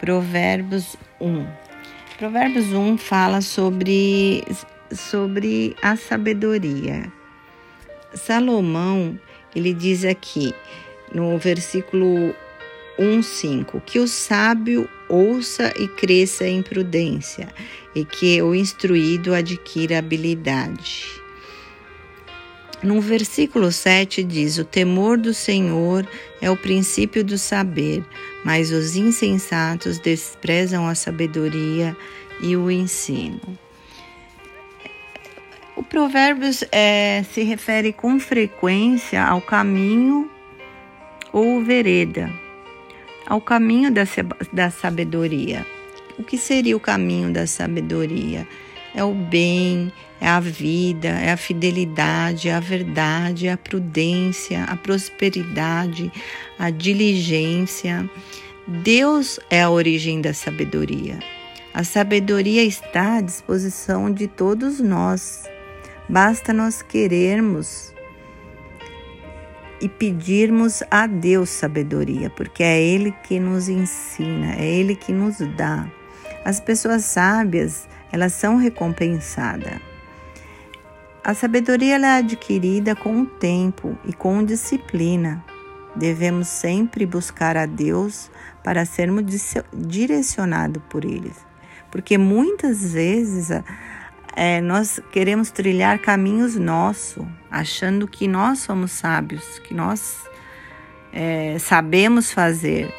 Provérbios 1. Provérbios 1 fala sobre, sobre a sabedoria. Salomão, ele diz aqui no versículo 1:5 que o sábio ouça e cresça em prudência e que o instruído adquira habilidade. No versículo 7 diz: O temor do Senhor é o princípio do saber, mas os insensatos desprezam a sabedoria e o ensino. O Provérbios é, se refere com frequência ao caminho ou vereda, ao caminho da, da sabedoria. O que seria o caminho da sabedoria? É o bem, é a vida, é a fidelidade, é a verdade, é a prudência, a prosperidade, a diligência. Deus é a origem da sabedoria. A sabedoria está à disposição de todos nós. Basta nós querermos e pedirmos a Deus sabedoria, porque é Ele que nos ensina, é Ele que nos dá. As pessoas sábias, elas são recompensadas. A sabedoria é adquirida com o tempo e com disciplina. Devemos sempre buscar a Deus para sermos direcionados por Ele, porque muitas vezes é, nós queremos trilhar caminhos nossos, achando que nós somos sábios, que nós é, sabemos fazer.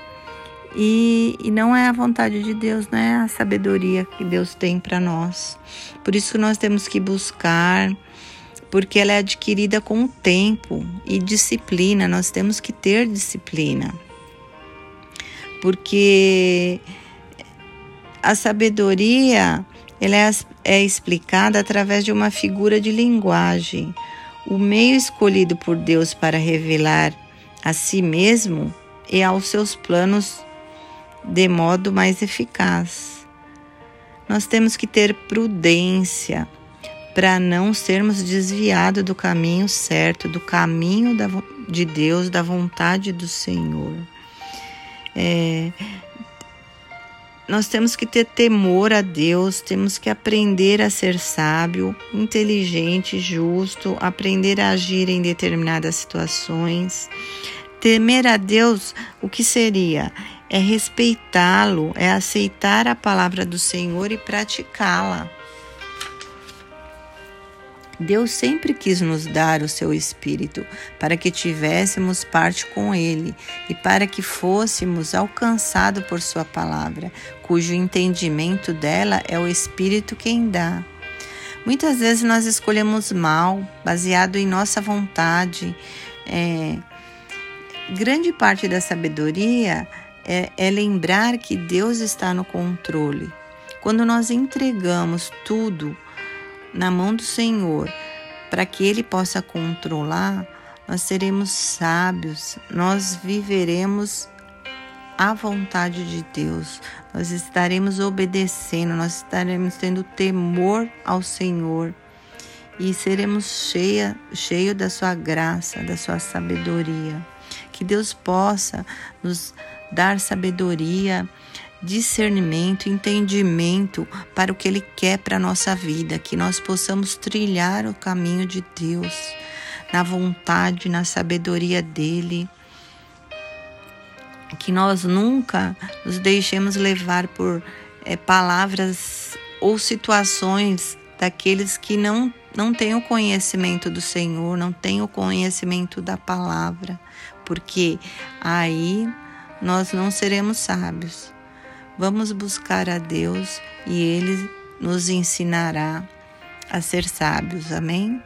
E, e, não é a vontade de Deus, não é a sabedoria que Deus tem para nós. Por isso nós temos que buscar porque ela é adquirida com o tempo e disciplina. Nós temos que ter disciplina. Porque a sabedoria ela é, é explicada através de uma figura de linguagem. O meio escolhido por Deus para revelar a si mesmo e aos seus planos de modo mais eficaz. Nós temos que ter prudência para não sermos desviados do caminho certo, do caminho da, de Deus, da vontade do Senhor. É, nós temos que ter temor a Deus, temos que aprender a ser sábio, inteligente, justo, aprender a agir em determinadas situações. Temer a Deus, o que seria? É respeitá-lo, é aceitar a palavra do Senhor e praticá-la. Deus sempre quis nos dar o seu Espírito para que tivéssemos parte com Ele e para que fôssemos alcançados por Sua palavra, cujo entendimento dela é o Espírito quem dá. Muitas vezes nós escolhemos mal, baseado em nossa vontade. É, grande parte da sabedoria é, é lembrar que Deus está no controle. Quando nós entregamos tudo na mão do Senhor, para que Ele possa controlar, nós seremos sábios, nós viveremos a vontade de Deus, nós estaremos obedecendo, nós estaremos tendo temor ao Senhor e seremos cheia, cheio da sua graça, da sua sabedoria. Que Deus possa nos dar sabedoria discernimento, entendimento para o que Ele quer para a nossa vida, que nós possamos trilhar o caminho de Deus, na vontade, na sabedoria dEle. Que nós nunca nos deixemos levar por é, palavras ou situações daqueles que não, não têm o conhecimento do Senhor, não têm o conhecimento da palavra, porque aí nós não seremos sábios. Vamos buscar a Deus e Ele nos ensinará a ser sábios. Amém?